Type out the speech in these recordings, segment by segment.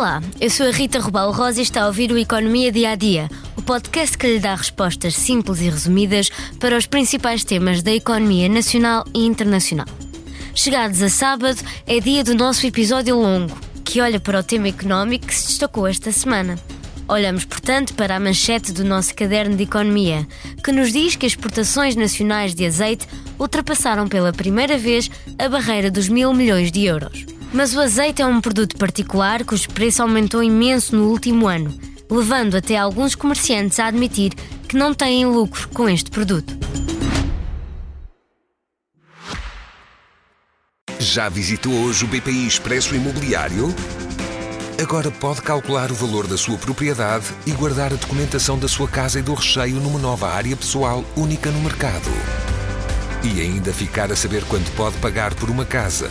Olá, eu sou a Rita Rubal Rosa e está a ouvir o Economia Dia a Dia, o podcast que lhe dá respostas simples e resumidas para os principais temas da economia nacional e internacional. Chegados a sábado, é dia do nosso episódio longo, que olha para o tema económico que se destacou esta semana. Olhamos, portanto, para a manchete do nosso caderno de economia, que nos diz que as exportações nacionais de azeite ultrapassaram pela primeira vez a barreira dos mil milhões de euros. Mas o azeite é um produto particular cujo preço aumentou imenso no último ano, levando até alguns comerciantes a admitir que não têm lucro com este produto. Já visitou hoje o BPI Expresso Imobiliário? Agora pode calcular o valor da sua propriedade e guardar a documentação da sua casa e do recheio numa nova área pessoal única no mercado. E ainda ficar a saber quanto pode pagar por uma casa,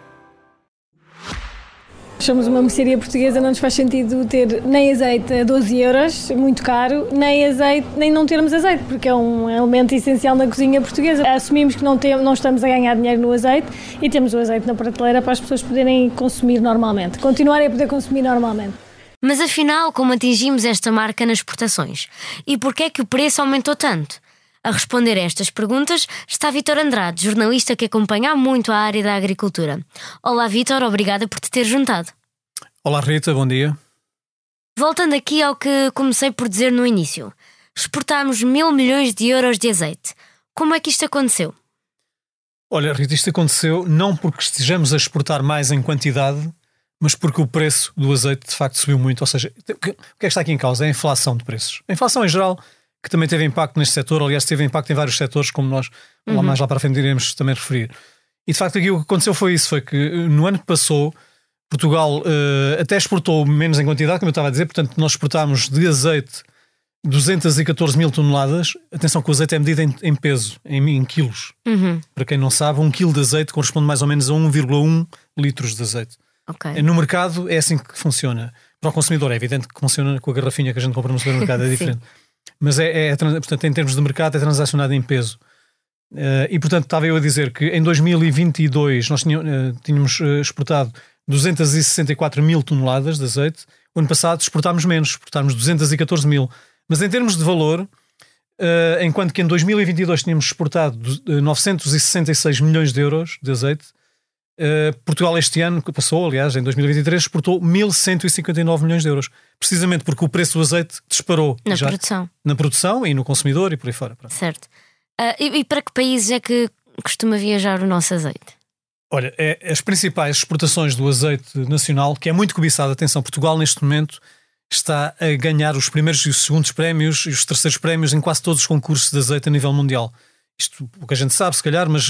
Somos uma mercearia portuguesa, não nos faz sentido ter nem azeite a 12 euros, muito caro, nem azeite, nem não termos azeite, porque é um elemento essencial na cozinha portuguesa. Assumimos que não, tem, não estamos a ganhar dinheiro no azeite e temos o azeite na prateleira para as pessoas poderem consumir normalmente, continuarem a poder consumir normalmente. Mas afinal, como atingimos esta marca nas exportações? E porquê é que o preço aumentou tanto? A responder a estas perguntas está Vitor Andrade, jornalista que acompanha muito a área da agricultura. Olá, Vitor, obrigada por te ter juntado. Olá, Rita, bom dia. Voltando aqui ao que comecei por dizer no início, exportámos mil milhões de euros de azeite. Como é que isto aconteceu? Olha, Rita, isto aconteceu não porque estejamos a exportar mais em quantidade, mas porque o preço do azeite de facto subiu muito. Ou seja, o que é que está aqui em causa? É a inflação de preços. A inflação em geral que também teve impacto neste setor, aliás, teve impacto em vários setores, como nós uhum. lá mais lá para frente iremos também referir. E de facto aqui o que aconteceu foi isso: foi que eh, no ano que passou, Portugal uh, até exportou menos em quantidade, como eu estava a dizer, portanto, nós exportámos de azeite 214 mil toneladas. Atenção que o azeite é medido em, em peso, em, em quilos. Uhum. Para quem não sabe, um quilo de azeite corresponde mais ou menos a 1,1 litros de azeite. Okay. No mercado é assim que funciona. Para o consumidor é evidente que funciona com a garrafinha que a gente compra no supermercado, é diferente. Mas é, é, portanto, em termos de mercado, é transacionado em peso. Uh, e portanto, estava eu a dizer que em 2022 nós tínhamos, uh, tínhamos uh, exportado 264 mil toneladas de azeite. O ano passado exportámos menos, exportámos 214 mil. Mas em termos de valor, enquanto que em 2022 tínhamos exportado 966 milhões de euros de azeite, Uh, Portugal este ano, que passou, aliás, em 2023, exportou 1.159 milhões de euros. Precisamente porque o preço do azeite disparou. Na já, produção. Na produção e no consumidor e por aí fora. Pronto. Certo. Uh, e, e, para que países é que costuma viajar o nosso azeite? Olha, é, as principais exportações do azeite nacional, que é muito cobiçado, atenção, Portugal neste momento está a ganhar os primeiros e os segundos prémios e os terceiros prémios em quase todos os concursos de azeite a nível mundial. Isto o que a gente sabe, se calhar, mas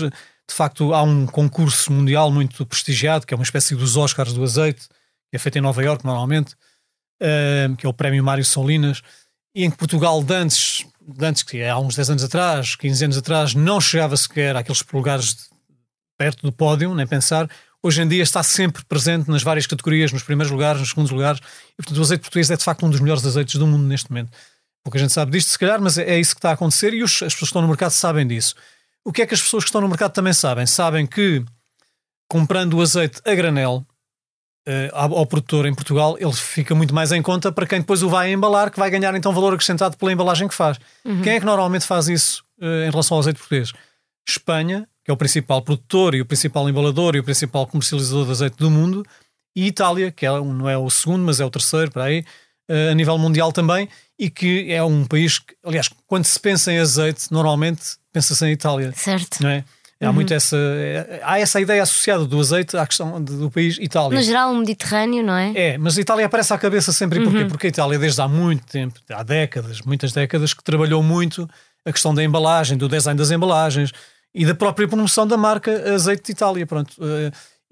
de facto, há um concurso mundial muito prestigiado, que é uma espécie dos Oscars do azeite, que é feito em Nova Iorque normalmente, uh, que é o Prémio Mário Solinas, e em que Portugal, de antes, de antes, que é há uns 10 anos atrás, 15 anos atrás, não chegava sequer àqueles lugares de, perto do pódio, nem pensar. Hoje em dia está sempre presente nas várias categorias, nos primeiros lugares, nos segundos lugares, e portanto o azeite português é de facto um dos melhores azeites do mundo neste momento. Pouca gente sabe disto, se calhar, mas é, é isso que está a acontecer e os, as pessoas que estão no mercado sabem disso. O que é que as pessoas que estão no mercado também sabem? Sabem que comprando o azeite a granel uh, ao produtor em Portugal, ele fica muito mais em conta para quem depois o vai embalar, que vai ganhar então valor acrescentado pela embalagem que faz. Uhum. Quem é que normalmente faz isso uh, em relação ao azeite português? Espanha, que é o principal produtor e o principal embalador e o principal comercializador de azeite do mundo, e Itália, que é, não é o segundo, mas é o terceiro, para aí, a nível mundial também, e que é um país que, aliás, quando se pensa em azeite, normalmente pensa-se em Itália. Certo. Não é? Há uhum. muito essa. Há essa ideia associada do azeite à questão do país Itália. No geral, o Mediterrâneo, não é? É, mas a Itália aparece à cabeça sempre. Uhum. Porquê? Porque a Itália, desde há muito tempo, há décadas, muitas décadas, que trabalhou muito a questão da embalagem, do design das embalagens e da própria promoção da marca Azeite de Itália. Pronto.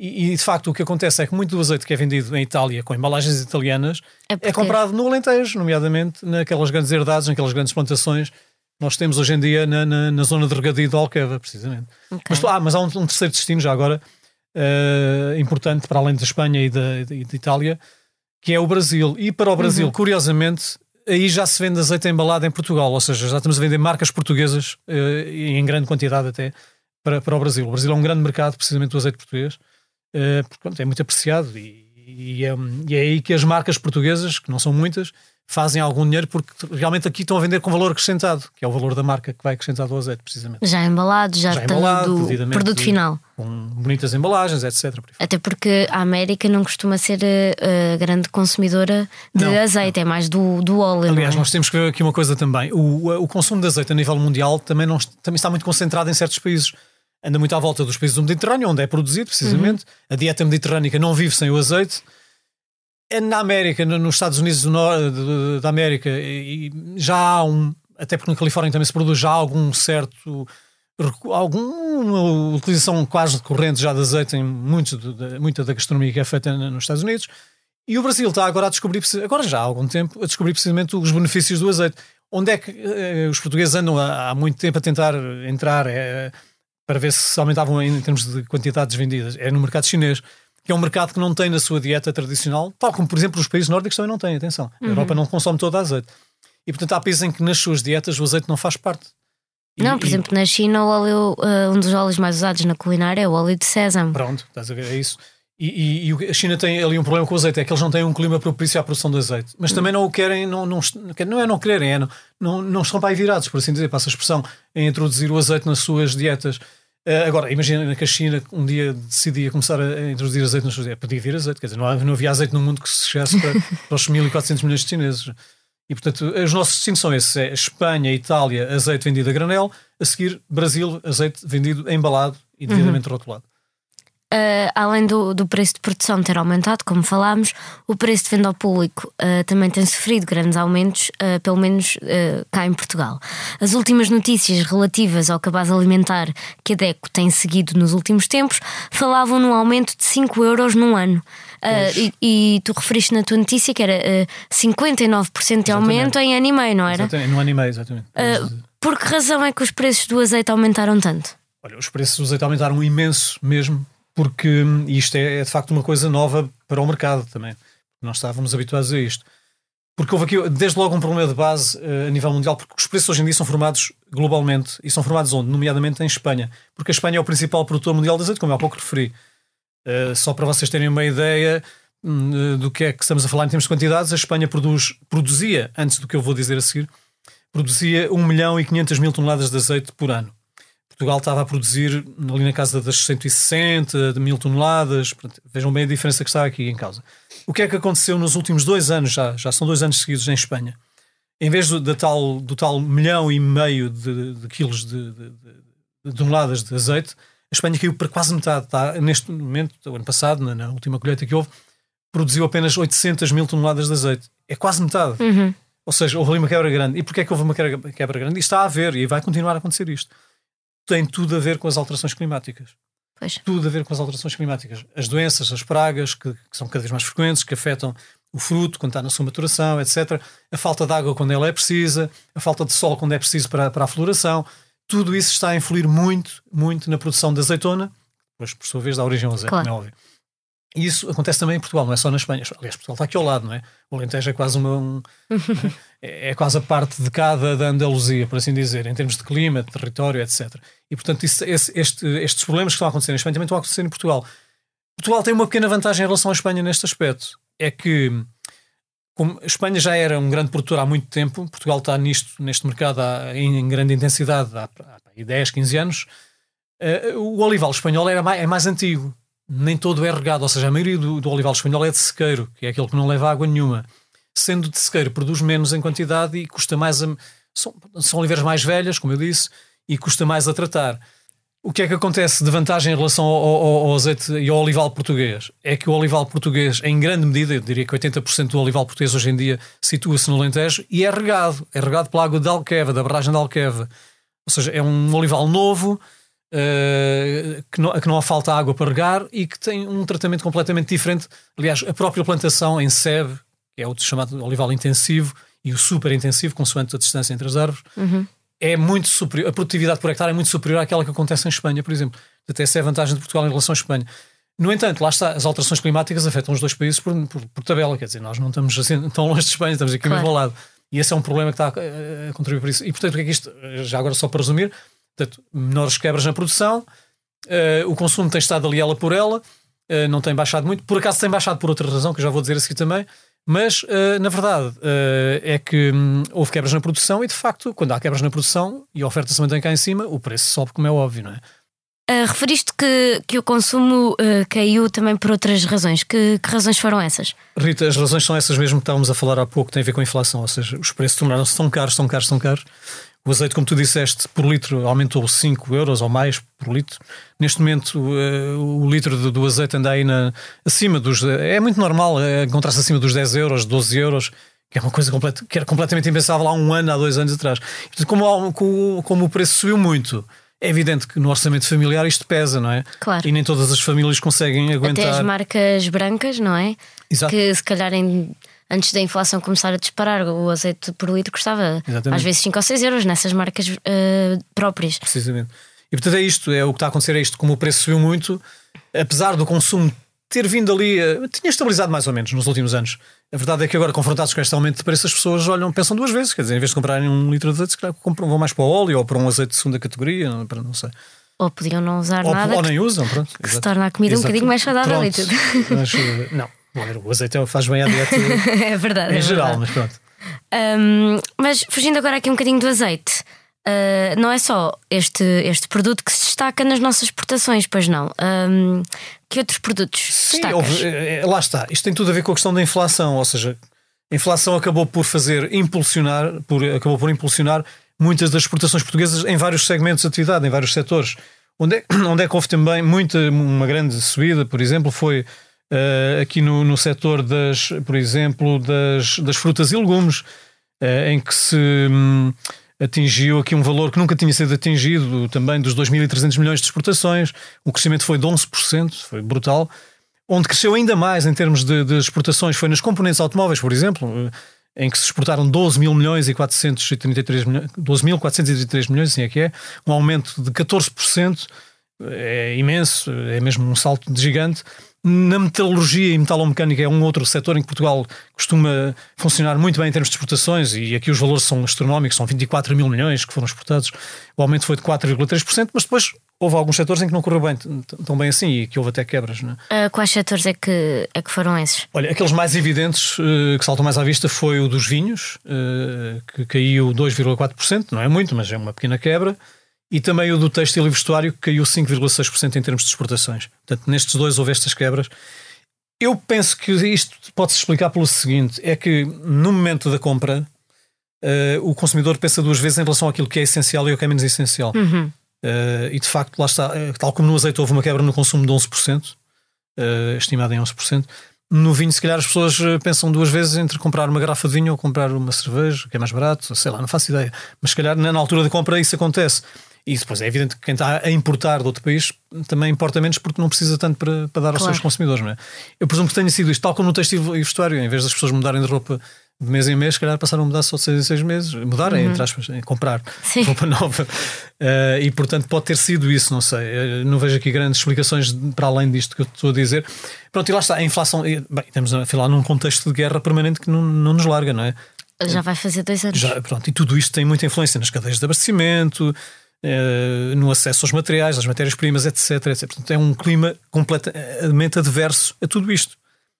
E, e, de facto o que acontece é que muito do azeite que é vendido em Itália com embalagens italianas é, é comprado no Alentejo, nomeadamente naquelas grandes herdades, naquelas grandes plantações nós temos hoje em dia na, na, na zona de regadio de Alqueva, precisamente. Okay. Mas, ah, mas há um, um, terceiro destino já agora, uh, importante para além da Espanha e da, de, Itália, que é o Brasil. E para o Brasil, uhum. curiosamente, aí já se vende azeite embalado em Portugal, ou seja, já estamos a vender marcas portuguesas uh, em grande quantidade até para, para o Brasil. O Brasil é um grande mercado precisamente do azeite português, uh, porque pronto, é muito apreciado e, e, é, e é aí que as marcas portuguesas, que não são muitas, fazem algum dinheiro porque realmente aqui estão a vender com valor acrescentado, que é o valor da marca que vai acrescentado ao azeite, precisamente. Já embalado, já, já embalado, do produto final. Com bonitas embalagens, etc. Até porque a América não costuma ser a, eh, grande consumidora de não, azeite, não. é mais do, do óleo. Aliás, é? nós temos que ver aqui uma coisa também. O, o consumo de azeite a nível mundial também, não, também está muito concentrado em certos países. Anda muito à volta dos países do Mediterrâneo, onde é produzido, precisamente. Uhum. A dieta mediterrânica não vive sem o azeite. É na América, nos Estados Unidos do Norte da América, e já há um, até porque na Califórnia também se produz já algum certo alguma utilização quase recorrente já de azeite em muito de, muita da gastronomia que é feita nos Estados Unidos. E o Brasil está agora a descobrir, agora já há algum tempo, a descobrir precisamente os benefícios do azeite. Onde é que eh, os portugueses andam há, há, muito tempo a tentar entrar eh, para ver se aumentavam em termos de quantidades vendidas? É no mercado chinês que é um mercado que não tem na sua dieta tradicional, tal como, por exemplo, os países nórdicos também não têm, atenção. A uhum. Europa não consome todo o azeite. E, portanto, há países em que nas suas dietas o azeite não faz parte. E, não, por e... exemplo, na China, o óleo, uh, um dos óleos mais usados na culinária é o óleo de sésamo. Pronto, estás a ver, é isso. E, e, e, a China tem ali um problema com o azeite, é que eles não têm um clima propício à produção de azeite. Mas também não o querem, não, não, não é não quererem, é não, não, não estão para aí virados, por assim dizer, passa a expressão, em introduzir o azeite nas suas dietas. Uh, agora, imagina que a China um dia decidia começar a introduzir azeite nas suas dietas. Podia vir azeite, quer dizer, não, havia, não havia azeite no mundo que se chegasse para, para os 1.400 milhões de chineses. E, portanto, os nossos destinos são esses: é Espanha, Itália, azeite vendido a granel, a seguir, Brasil, azeite vendido embalado e devidamente uhum. rotulado. Uh, além do, do, preço de produção ter aumentado, como falámos, o preço de venda ao público uh, também tem sofrido grandes aumentos, uh, pelo menos cá em Portugal. As últimas notícias relativas ao cabaz alimentar que a DECO tem seguido nos últimos tempos falavam num aumento de 5 euros num ano. E, e, tu referiste na tua notícia que era 59% de aumento em ano e meio, não era? Exatamente, no ano e meio, exatamente. por que razão é que os preços do azeite aumentaram tanto? Olha, os preços do azeite aumentaram imenso mesmo porque isto é, é, de facto uma coisa nova para o mercado também. Nós estávamos habituados a isto. Porque houve aqui, desde logo, um problema de base uh, a nível mundial, porque os preços hoje em dia são formados globalmente e são formados onde? Nomeadamente em Espanha. Porque a Espanha é o principal produtor mundial de azeite, como há pouco referi. Uh, só para vocês terem uma ideia uh, do que é que estamos a falar em termos de quantidades, a Espanha produz, produzia, antes do que eu vou dizer a seguir, produzia 1 milhão e 500 mil toneladas de azeite por ano. Portugal estava a produzir ali na casa das 160 de mil toneladas. Vejam bem a diferença que está aqui em causa. O que é que aconteceu nos últimos dois anos, já, já são dois anos seguidos em Espanha? Em vez do, tal, do tal milhão e meio de, de quilos de, de, de, toneladas de azeite, a Espanha caiu para quase metade. Está, neste momento, o ano passado, na, na, última colheita que houve, produziu apenas 800 mil toneladas de azeite. É quase metade. Uhum. Ou seja, houve ali uma quebra grande. E porquê é que houve uma quebra grande? E está a haver, e vai continuar a acontecer isto tem tudo a ver com as alterações climáticas. Pois. Tudo a ver com as alterações climáticas. As doenças, as pragas, que, que, são cada vez mais frequentes, que afetam o fruto quando está na sua maturação, etc. A falta de água quando ela é precisa, a falta de sol quando é preciso para, para a floração. Tudo isso está a influir muito, muito na produção de azeitona, pois por sua vez dá origem ao azeite, claro. não é óbvio. E isso acontece também em Portugal, não é só na Espanha. Aliás, Portugal está aqui ao lado, não é? O Alentejo é quase uma. Um, é, é, quase a parte de cada da Andaluzia, por assim dizer, em termos de clima, de território, etc. E portanto, isso, esse, este, estes problemas que estão a acontecer na Espanha também estão a acontecer em Portugal. Portugal tem uma pequena vantagem em relação à Espanha neste aspecto. É que, como a Espanha já era um grande produtor há muito tempo, Portugal está nisto, neste mercado há, em, em, grande intensidade há, há 10, 15 anos. Uh, o olival espanhol era mais, é mais antigo nem todo é regado, ou seja, a maioria do, do olival espanhol é de sequeiro, que é aquele que não leva água nenhuma. Sendo de sequeiro, produz menos em quantidade e custa mais a. São, são oliveiras mais velhas, como eu disse, e custa mais a tratar. O que é que acontece de vantagem em relação ao, ao, ao, azeite e ao olival português? É que o olival português, em grande medida, eu diria que 80% do olival português hoje em dia situa-se no Alentejo e é regado. É regado pela água de Alqueva, da barragem de Alqueva. Ou seja, é um olival novo, Uh, que, não, que não há falta água para regar e que tem um tratamento completamente diferente. Aliás, a própria plantação em sebe, que é o chamado olival intensivo e o super intensivo, consoante a distância entre as árvores, uhum. é muito superior. A produtividade por hectare é muito superior àquela que acontece em Espanha, por exemplo. Até essa é a vantagem de Portugal em relação à Espanha. No entanto, lá está, as alterações climáticas afetam os dois países por, por, por tabela, quer dizer, nós não estamos assim tão longe de Espanha, estamos aqui claro. mesmo ao lado. E esse é um problema que está a contribuir para isso. E portanto, o que é que isto, já agora só para resumir, portanto, menores quebras na produção, uh, o consumo tem estado ali ela por ela, uh, não tem baixado muito, por acaso tem baixado por outra razão, que eu já vou dizer a seguir também, mas uh, na verdade é que hum, houve quebras na produção e de facto, quando há quebras na produção e a oferta se mantém cá em cima, o preço sobe, como é óbvio, não é? Uh, referiste que, que o consumo caiu também por outras razões. Que, que, razões foram essas? Rita, as razões são essas mesmo que estávamos a falar há pouco, tem a ver com a inflação, ou seja, os preços tornaram-se tão caros, tão caros, tão caros. O azeite, como tu disseste, por litro aumentou 5 euros ou mais por litro. Neste momento, uh, o litro do, do, azeite anda aí na, acima dos. É muito normal encontrar-se acima dos 10 euros, 12 euros que é uma coisa que era completamente impensável há um ano, há dois anos atrás. Portanto, como, como, como o preço subiu muito, é evidente que no orçamento familiar isto pesa, não é? Claro. E nem todas as famílias conseguem aguentar. Até as marcas brancas, não é? Exato. Que se calhar em, antes da inflação começar a disparar, o azeite por litro custava Exatamente. às vezes 5 ou 6 euros nessas marcas uh, próprias. Precisamente. E portanto é isto, é o que está a acontecer, é isto. Como o preço subiu muito, apesar do consumo ter vindo ali, uh, tinha estabilizado mais ou menos nos últimos anos. A verdade é que agora, confrontados com este aumento de preço, as pessoas olham, pensam duas vezes. Quer dizer, em vez de comprarem um litro de azeite, se calhar compram, vão mais para o óleo ou para um azeite de segunda categoria, para não sei. Ou podiam não usar ou, nada. Ou nem usam, pronto. Que se torna a comida Exato. um bocadinho mais saudável e tudo. Mas, eh, não, o azeite é faz bem à dieta. é verdade. Em é geral, verdade. mas pronto. Um, mas fugindo agora aqui um bocadinho do azeite. Uh, não é só este, este produto que se destaca nas nossas exportações, pois não. Um, que outros produtos Sim, houve, eh, lá está. Isto tem tudo a ver com a questão da inflação, ou seja, a inflação acabou por fazer impulsionar, por, acabou por impulsionar muitas das exportações portuguesas em vários segmentos de atividade, em vários setores. Onde é, onde é que houve também muita, uma grande subida, por exemplo, foi uh, aqui no, no setor das, por exemplo, das, das frutas e legumes, uh, em que se um, atingiu aqui um valor que nunca tinha sido atingido, também dos 2.300 milhões de exportações. O crescimento foi de 11%, foi brutal. Onde cresceu ainda mais em termos de, de exportações foi nas componentes automóveis, por exemplo, em que se exportaram 12 mil milhões e 433 milhões, 12.433 milhões, assim é que é, um aumento de 14%, é imenso, é mesmo um salto de gigante. Na metalurgia e metalomecânica é um outro setor em que Portugal costuma funcionar muito bem em termos de exportações e aqui os valores são astronómicos, são 24 mil milhões que foram exportados. O aumento foi de 4,3%, mas depois houve alguns setores em que não correu bem tão bem assim e que houve até quebras. Não é? uh, quais setores é que, é que foram esses? Olha, aqueles mais evidentes uh, que saltam mais à vista foi o dos vinhos, uh, que caiu 2,4%, não é muito, mas é uma pequena quebra e também o do têxtil e vestuário, que caiu 5,6% em termos de exportações. Portanto, nestes dois houve estas quebras. Eu penso que isto pode-se explicar pelo seguinte: é que no momento da compra, uh, o consumidor pensa duas vezes em relação àquilo que é essencial e ao que é menos essencial. Uhum. Uh, e de facto, lá está, uh, tal como no azeite houve uma quebra no consumo de 11%, estimada em 11%. No vinho, se calhar, as pessoas pensam duas vezes entre comprar uma garrafa de vinho ou comprar uma cerveja, que é mais barato, sei lá, não faço ideia. Mas se calhar na altura da compra isso acontece. E depois é evidente que quem está a importar de outro país também importa menos porque não precisa tanto para, para dar aos claro. seus consumidores, não é? Eu presumo que tenha sido isto, tal como no texto e vestuário, em vez das pessoas mudarem de roupa de mês em mês, se calhar passaram a mudar só de seis em seis meses, mudarem, uhum. entre aspas, comprar Sim. roupa nova. Uh, e portanto pode ter sido isso, não sei. Eu não vejo aqui grandes explicações para além disto que eu estou a dizer. Pronto, e lá está, a inflação, bem, estamos a falar num contexto de guerra permanente que não, não nos larga, não é? Já vai fazer dois anos. Já, pronto, e tudo isto tem muita influência nas cadeias de abastecimento, eh, no acesso aos materiais, às matérias-primas, etc, etc. Portanto, é um clima completamente adverso a tudo isto.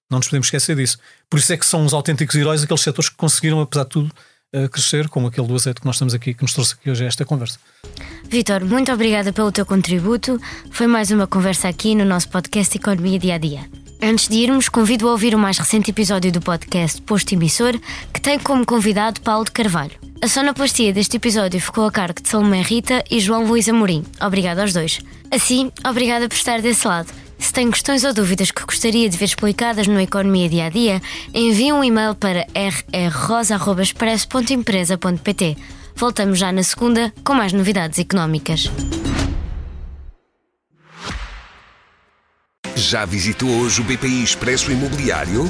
Não nos podemos esquecer disso. Por isso é que são os autênticos heróis aqueles setores que conseguiram, apesar de tudo, eh, crescer, como aquele do azeite que nós estamos aqui, que nos trouxe aqui hoje a esta conversa. Vitor, muito obrigada pelo teu contributo. Foi mais uma conversa aqui no nosso podcast Economia Dia a Dia. Antes de irmos, convido a ouvir o mais recente episódio do podcast Posto Emissor, que tem como convidado Paulo de Carvalho. A sonoplastia deste episódio ficou a cargo de Salomé Rita e João Luís Amorim. Obrigada aos dois. Assim, obrigada por estar desse lado. Se tem questões ou dúvidas que gostaria de ver explicadas no Economia Dia a Dia, envie um e-mail para rrrosa.express.empresa.pt. Voltamos já na segunda com mais novidades económicas. Já visitou hoje o BPI Expresso Imobiliário?